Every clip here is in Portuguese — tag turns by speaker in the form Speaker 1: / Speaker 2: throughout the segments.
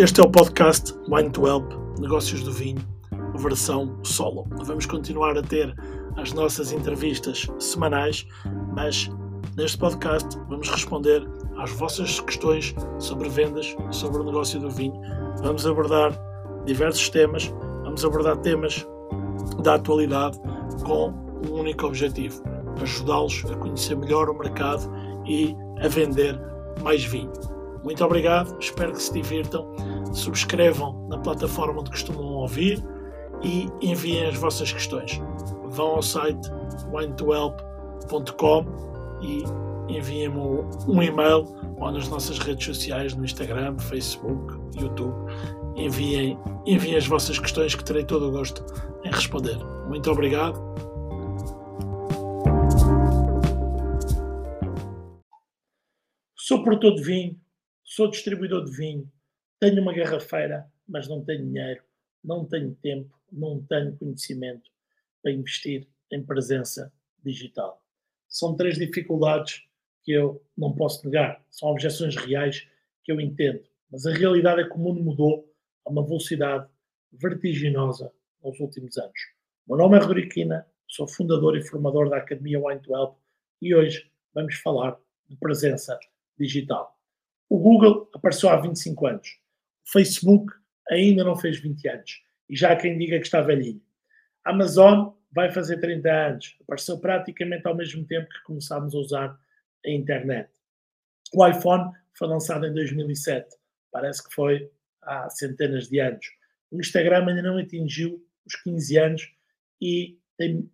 Speaker 1: Este é o podcast Wine to Help Negócios do Vinho, versão solo. Vamos continuar a ter as nossas entrevistas semanais, mas neste podcast vamos responder às vossas questões sobre vendas, sobre o negócio do vinho. Vamos abordar diversos temas, vamos abordar temas da atualidade com um único objetivo: ajudá-los a conhecer melhor o mercado e a vender mais vinho. Muito obrigado, espero que se divirtam. Subscrevam na plataforma onde costumam ouvir e enviem as vossas questões. Vão ao site wine2help.com e enviem-me um e-mail ou nas nossas redes sociais, no Instagram, Facebook, YouTube. Enviem, enviem as vossas questões que terei todo o gosto em responder. Muito obrigado. Sou produtor de vinho, Sou distribuidor de vinho, tenho uma garrafeira, mas não tenho dinheiro, não tenho tempo, não tenho conhecimento para investir em presença digital. São três dificuldades que eu não posso negar, são objeções reais que eu entendo, mas a realidade é que o mundo mudou a uma velocidade vertiginosa nos últimos anos. O meu nome é Rodrigo sou fundador e formador da Academia Wine to Help e hoje vamos falar de presença digital. O Google apareceu há 25 anos. O Facebook ainda não fez 20 anos. E já há quem diga que está velhinho. A Amazon vai fazer 30 anos. Apareceu praticamente ao mesmo tempo que começámos a usar a internet. O iPhone foi lançado em 2007. Parece que foi há centenas de anos. O Instagram ainda não atingiu os 15 anos e tem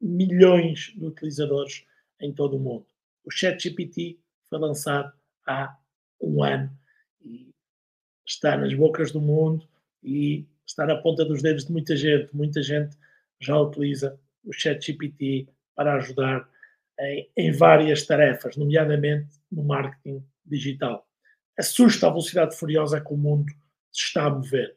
Speaker 1: milhões de utilizadores em todo o mundo. O ChatGPT foi lançado há um ano e está nas bocas do mundo e está na ponta dos dedos de muita gente. Muita gente já utiliza o ChatGPT para ajudar em, em várias tarefas, nomeadamente no marketing digital. Assusta a velocidade furiosa que o mundo se está a mover.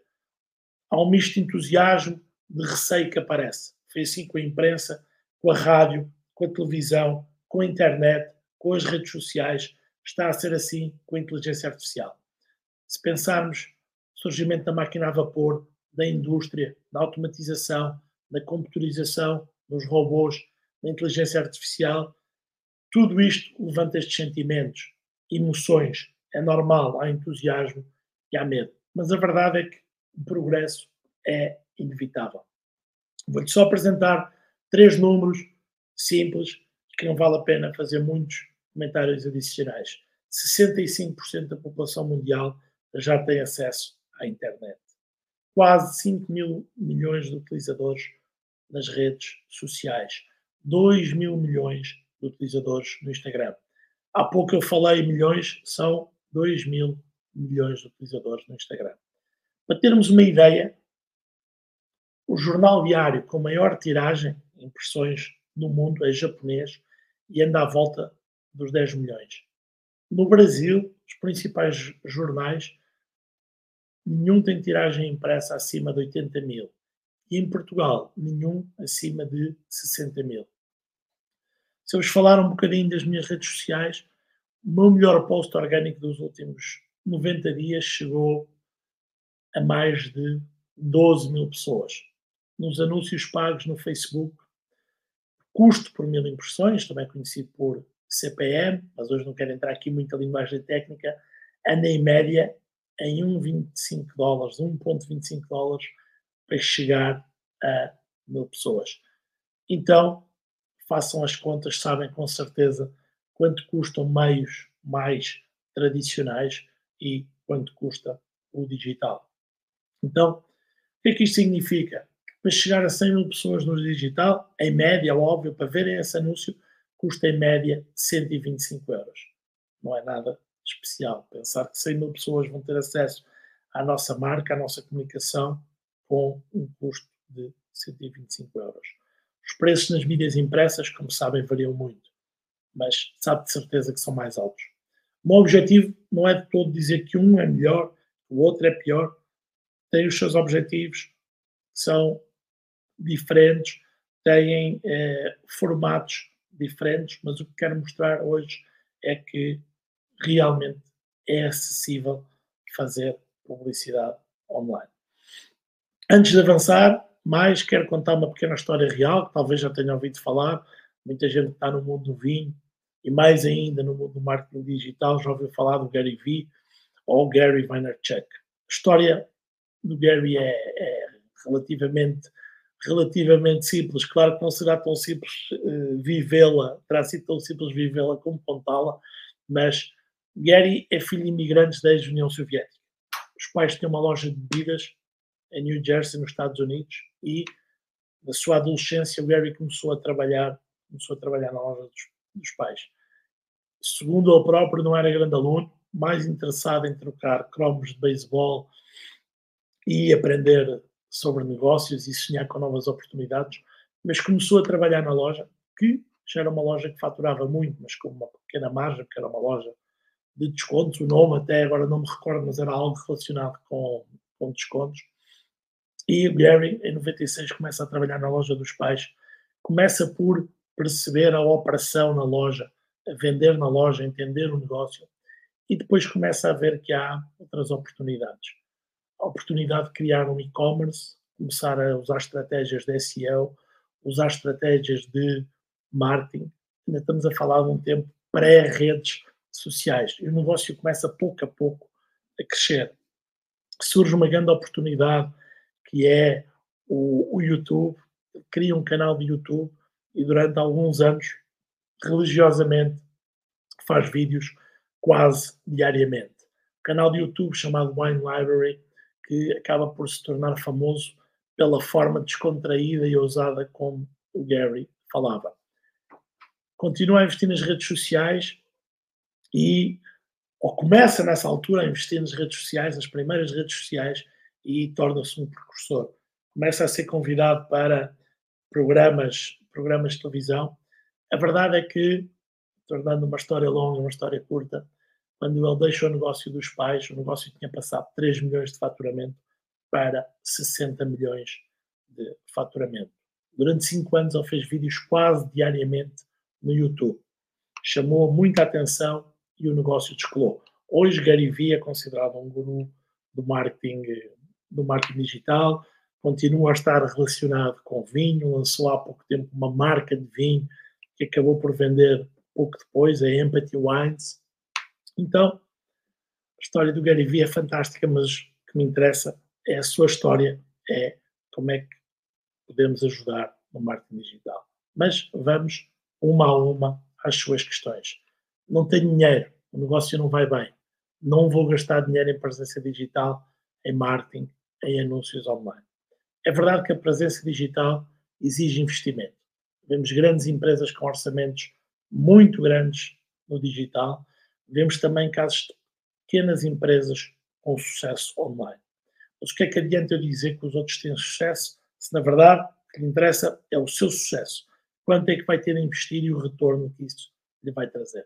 Speaker 1: Há um misto de entusiasmo, de receio que aparece. Foi assim com a imprensa, com a rádio, com a televisão, com a internet, com as redes sociais está a ser assim com a inteligência artificial. Se pensarmos no surgimento da máquina a vapor, da indústria, da automatização, da computarização, dos robôs, da inteligência artificial, tudo isto levanta estes sentimentos, emoções. É normal, há entusiasmo e há medo. Mas a verdade é que o progresso é inevitável. Vou-te só apresentar três números simples que não vale a pena fazer muitos comentários adicionais. 65% da população mundial já tem acesso à internet. Quase 5 mil milhões de utilizadores nas redes sociais. 2 mil milhões de utilizadores no Instagram. Há pouco eu falei milhões, são 2 mil milhões de utilizadores no Instagram. Para termos uma ideia, o jornal diário com maior tiragem, impressões no mundo, é japonês e anda à volta dos 10 milhões. No Brasil, os principais jornais, nenhum tem tiragem impressa acima de 80 mil. E em Portugal, nenhum acima de 60 mil. Se eu vos falar um bocadinho das minhas redes sociais, o meu melhor post orgânico dos últimos 90 dias chegou a mais de 12 mil pessoas. Nos anúncios pagos no Facebook, custo por mil impressões, também conhecido por CPM, mas hoje não quero entrar aqui muito a linguagem técnica, anda em média em 1,25 dólares, 1,25 dólares para chegar a mil pessoas. Então, façam as contas, sabem com certeza quanto custam meios mais tradicionais e quanto custa o digital. Então, o que é que isto significa? Para chegar a 100 mil pessoas no digital, em média, óbvio, para verem esse anúncio, custa em média 125 euros. Não é nada especial. Pensar que 100 mil pessoas vão ter acesso à nossa marca, à nossa comunicação, com um custo de 125 euros. Os preços nas mídias impressas, como sabem, variam muito, mas sabe de certeza que são mais altos. O meu objetivo não é de todo dizer que um é melhor, o outro é pior. Tem os seus objetivos, são diferentes, têm eh, formatos diferentes, mas o que quero mostrar hoje é que realmente é acessível fazer publicidade online. Antes de avançar, mais quero contar uma pequena história real, que talvez já tenham ouvido falar. Muita gente está no mundo do vinho e mais ainda no mundo do marketing digital já ouviu falar do Gary Vee ou Gary Vaynerchuk. A história do Gary é, é relativamente relativamente simples. Claro que não será tão simples uh, vivê-la, terá sido tão simples vivê-la como contá-la, mas Gary é filho de imigrantes da ex-União Soviética. Os pais têm uma loja de bebidas em New Jersey, nos Estados Unidos, e na sua adolescência o Gary começou a trabalhar, começou a trabalhar na loja dos, dos pais. Segundo ele próprio, não era grande aluno, mais interessado em trocar cromos de beisebol e aprender sobre negócios e sonhar com novas oportunidades, mas começou a trabalhar na loja, que já era uma loja que faturava muito, mas com uma pequena margem, porque era uma loja de descontos, o nome até agora não me recordo, mas era algo relacionado com, com descontos. E o Gary, em 96, começa a trabalhar na loja dos pais, começa por perceber a operação na loja, a vender na loja, entender o negócio, e depois começa a ver que há outras oportunidades oportunidade de criar um e-commerce, começar a usar estratégias de SEO, usar estratégias de marketing. Ainda estamos a falar de um tempo pré-redes sociais. E o negócio começa pouco a pouco a crescer. Surge uma grande oportunidade que é o, o YouTube. Cria um canal de YouTube e durante alguns anos, religiosamente, faz vídeos quase diariamente. O canal de YouTube chamado Wine Library que acaba por se tornar famoso pela forma descontraída e ousada como o Gary falava. Continua a investir nas redes sociais e ou começa nessa altura a investir nas redes sociais, nas primeiras redes sociais, e torna-se um precursor. Começa a ser convidado para programas, programas de televisão. A verdade é que, tornando uma história longa, uma história curta, quando ele deixou o negócio dos pais, o negócio tinha passado 3 milhões de faturamento para 60 milhões de faturamento. Durante 5 anos ele fez vídeos quase diariamente no YouTube. Chamou muita atenção e o negócio descolou. Hoje Gary Vee é considerado um guru do marketing, do marketing digital, continua a estar relacionado com vinho, lançou há pouco tempo uma marca de vinho que acabou por vender pouco depois, a Empathy Wines, então, a história do Gary Vee é fantástica, mas o que me interessa é a sua história, é como é que podemos ajudar no marketing digital. Mas vamos uma a uma às suas questões. Não tenho dinheiro, o negócio não vai bem. Não vou gastar dinheiro em presença digital, em marketing, em anúncios online. É verdade que a presença digital exige investimento. Vemos grandes empresas com orçamentos muito grandes no digital Vemos também casos de pequenas empresas com sucesso online. Mas o que é que adianta eu dizer que os outros têm sucesso, se na verdade o que lhe interessa é o seu sucesso? Quanto é que vai ter a investir e o retorno que isso lhe vai trazer?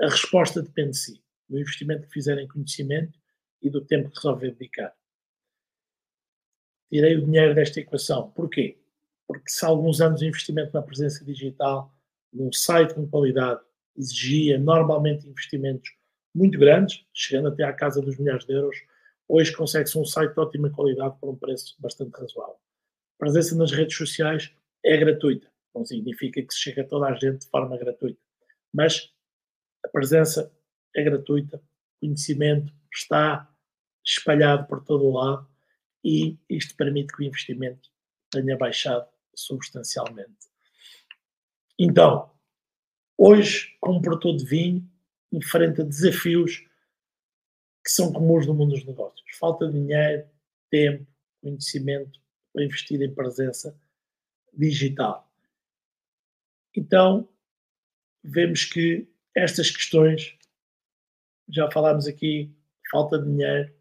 Speaker 1: A resposta depende de si, do investimento que fizer em conhecimento e do tempo que resolver dedicar. Tirei o dinheiro desta equação. Porquê? Porque se há alguns anos o investimento na presença digital, num site com qualidade, exigia normalmente investimentos muito grandes, chegando até à casa dos milhares de euros. Hoje consegue-se um site de ótima qualidade por um preço bastante razoável. A presença nas redes sociais é gratuita, não significa que se chega a toda a gente de forma gratuita, mas a presença é gratuita, o conhecimento está espalhado por todo o lado e isto permite que o investimento tenha baixado substancialmente. Então, Hoje, como produtor de vinho, enfrenta desafios que são comuns no mundo dos negócios. Falta de dinheiro, tempo, conhecimento para investir em presença digital. Então, vemos que estas questões, já falámos aqui, falta de dinheiro,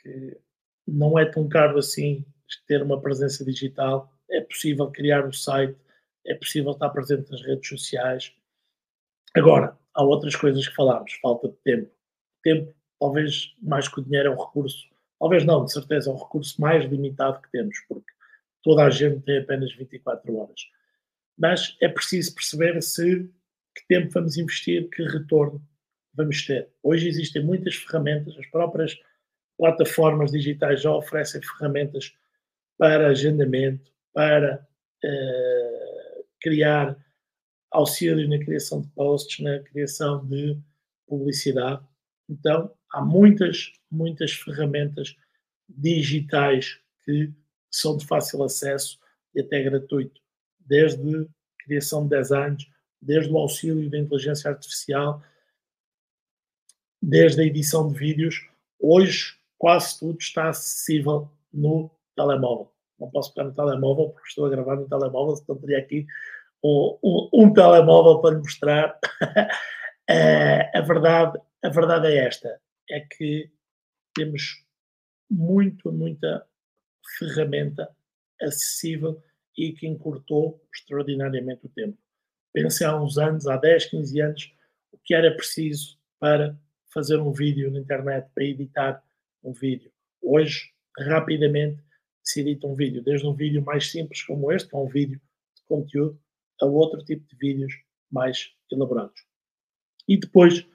Speaker 1: que não é tão caro assim ter uma presença digital, é possível criar um site, é possível estar presente nas redes sociais, Agora, há outras coisas que falámos, falta de tempo. Tempo, talvez mais que o dinheiro, é um recurso, talvez não, de certeza, é um recurso mais limitado que temos, porque toda a gente tem apenas 24 horas. Mas é preciso perceber se que tempo vamos investir, que retorno vamos ter. Hoje existem muitas ferramentas, as próprias plataformas digitais já oferecem ferramentas para agendamento, para uh, criar auxílio na criação de posts, na criação de publicidade. Então, há muitas, muitas ferramentas digitais que são de fácil acesso e até gratuito, desde criação de designs, desde o auxílio da inteligência artificial, desde a edição de vídeos. Hoje, quase tudo está acessível no telemóvel. Não posso pegar no telemóvel porque estou a gravar no telemóvel, então teria aqui um, um, um telemóvel para lhe mostrar. a, verdade, a verdade é esta: é que temos muito, muita ferramenta acessível e que encurtou extraordinariamente o tempo. Pense há uns anos, há 10, 15 anos, o que era preciso para fazer um vídeo na internet, para editar um vídeo. Hoje, rapidamente, se edita um vídeo, desde um vídeo mais simples como este, é um vídeo de conteúdo, a outro tipo de vídeos mais elaborados. E depois,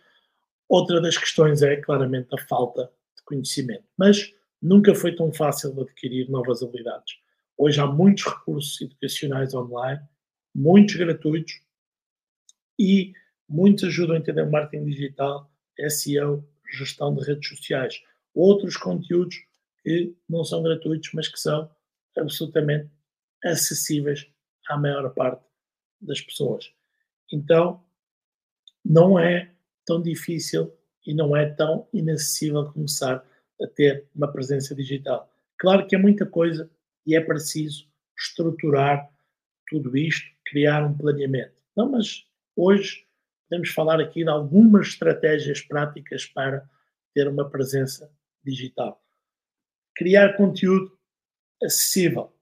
Speaker 1: outra das questões é claramente a falta de conhecimento. Mas nunca foi tão fácil adquirir novas habilidades. Hoje há muitos recursos educacionais online, muitos gratuitos e muitos ajudam a entender marketing digital, SEO, gestão de redes sociais. Outros conteúdos que não são gratuitos, mas que são absolutamente acessíveis à maior parte das pessoas. Então, não é tão difícil e não é tão inacessível começar a ter uma presença digital. Claro que é muita coisa e é preciso estruturar tudo isto, criar um planeamento. Não, mas hoje podemos falar aqui de algumas estratégias práticas para ter uma presença digital criar conteúdo acessível.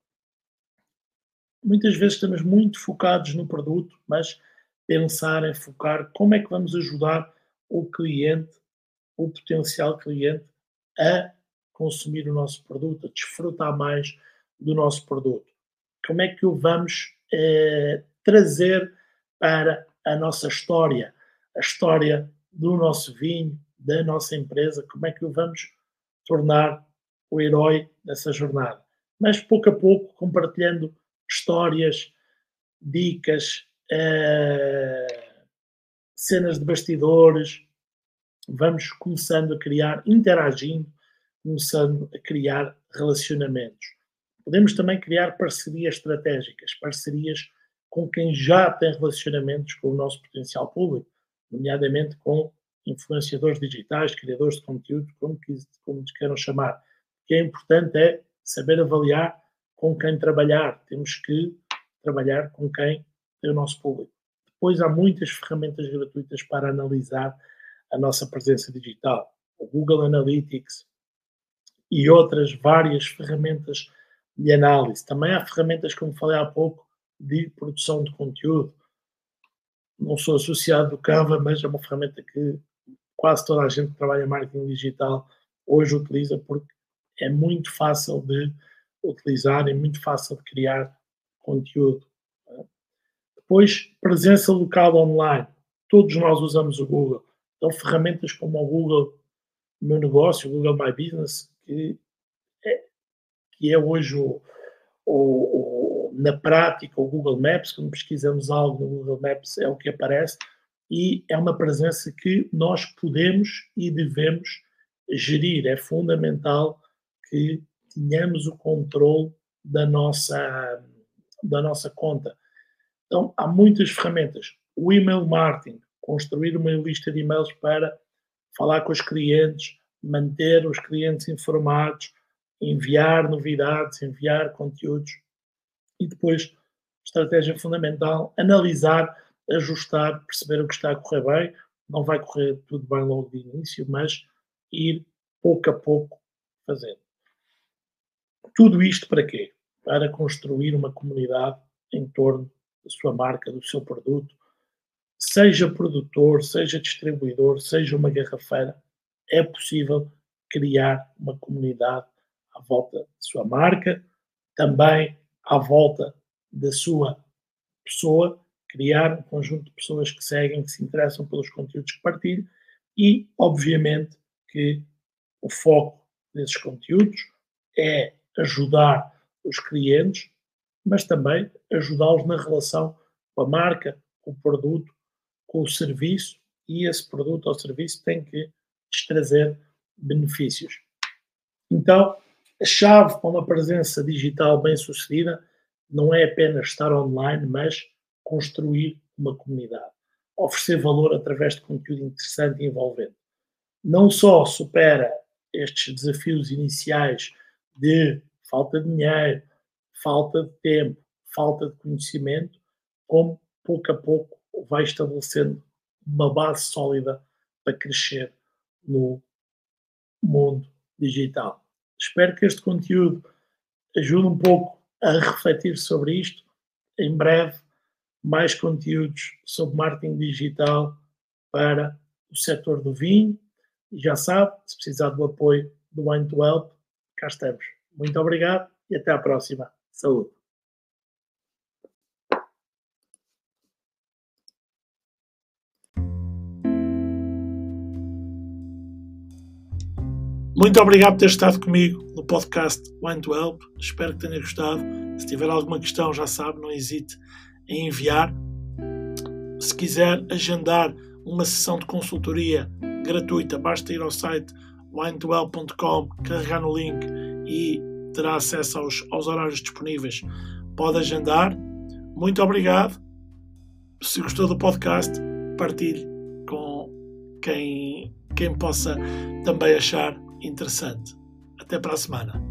Speaker 1: Muitas vezes estamos muito focados no produto, mas pensar em focar como é que vamos ajudar o cliente, o potencial cliente, a consumir o nosso produto, a desfrutar mais do nosso produto. Como é que o vamos eh, trazer para a nossa história, a história do nosso vinho, da nossa empresa, como é que o vamos tornar o herói dessa jornada. Mas pouco a pouco, compartilhando histórias, dicas, uh, cenas de bastidores, vamos começando a criar, interagindo, começando a criar relacionamentos. Podemos também criar parcerias estratégicas, parcerias com quem já tem relacionamentos com o nosso potencial público, nomeadamente com influenciadores digitais, criadores de conteúdo, como, como queiram chamar que é importante é saber avaliar com quem trabalhar. Temos que trabalhar com quem é o nosso público. Depois há muitas ferramentas gratuitas para analisar a nossa presença digital. O Google Analytics e outras várias ferramentas de análise. Também há ferramentas, como falei há pouco, de produção de conteúdo. Não sou associado do Canva, mas é uma ferramenta que quase toda a gente que trabalha marketing digital hoje utiliza porque é muito fácil de utilizar, é muito fácil de criar conteúdo. Depois, presença local online. Todos nós usamos o Google. Então, ferramentas como o Google Meu Negócio, o Google My Business, que é, que é hoje o, o, o, na prática o Google Maps, quando pesquisamos algo no Google Maps é o que aparece, e é uma presença que nós podemos e devemos gerir. É fundamental que tenhamos o controle da nossa, da nossa conta. Então, há muitas ferramentas. O email marketing, construir uma lista de e-mails para falar com os clientes, manter os clientes informados, enviar novidades, enviar conteúdos e depois, estratégia fundamental, analisar, ajustar, perceber o que está a correr bem. Não vai correr tudo bem logo de início, mas ir pouco a pouco fazendo. Tudo isto para quê? Para construir uma comunidade em torno da sua marca, do seu produto, seja produtor, seja distribuidor, seja uma garrafeira, é possível criar uma comunidade à volta da sua marca, também à volta da sua pessoa, criar um conjunto de pessoas que seguem, que se interessam pelos conteúdos que partilham e, obviamente, que o foco desses conteúdos, é ajudar os clientes, mas também ajudá-los na relação com a marca, com o produto, com o serviço, e esse produto ou serviço tem que lhes trazer benefícios. Então, a chave para uma presença digital bem sucedida não é apenas estar online, mas construir uma comunidade, oferecer valor através de conteúdo interessante e envolvente. Não só supera estes desafios iniciais de falta de dinheiro, falta de tempo, falta de conhecimento, como pouco a pouco vai estabelecendo uma base sólida para crescer no mundo digital. Espero que este conteúdo ajude um pouco a refletir sobre isto. Em breve, mais conteúdos sobre marketing digital para o setor do vinho. E já sabe, se precisar do apoio do Wine to Help, cá estamos. Muito obrigado e até à próxima. Saúde! Muito obrigado por ter estado comigo no podcast Wine to Help. Espero que tenha gostado. Se tiver alguma questão, já sabe, não hesite em enviar. Se quiser agendar uma sessão de consultoria gratuita, basta ir ao site winetohelp.com, carregar no link e terá acesso aos, aos horários disponíveis. Pode agendar. Muito obrigado. Se gostou do podcast, partilhe com quem, quem possa também achar interessante. Até para a semana.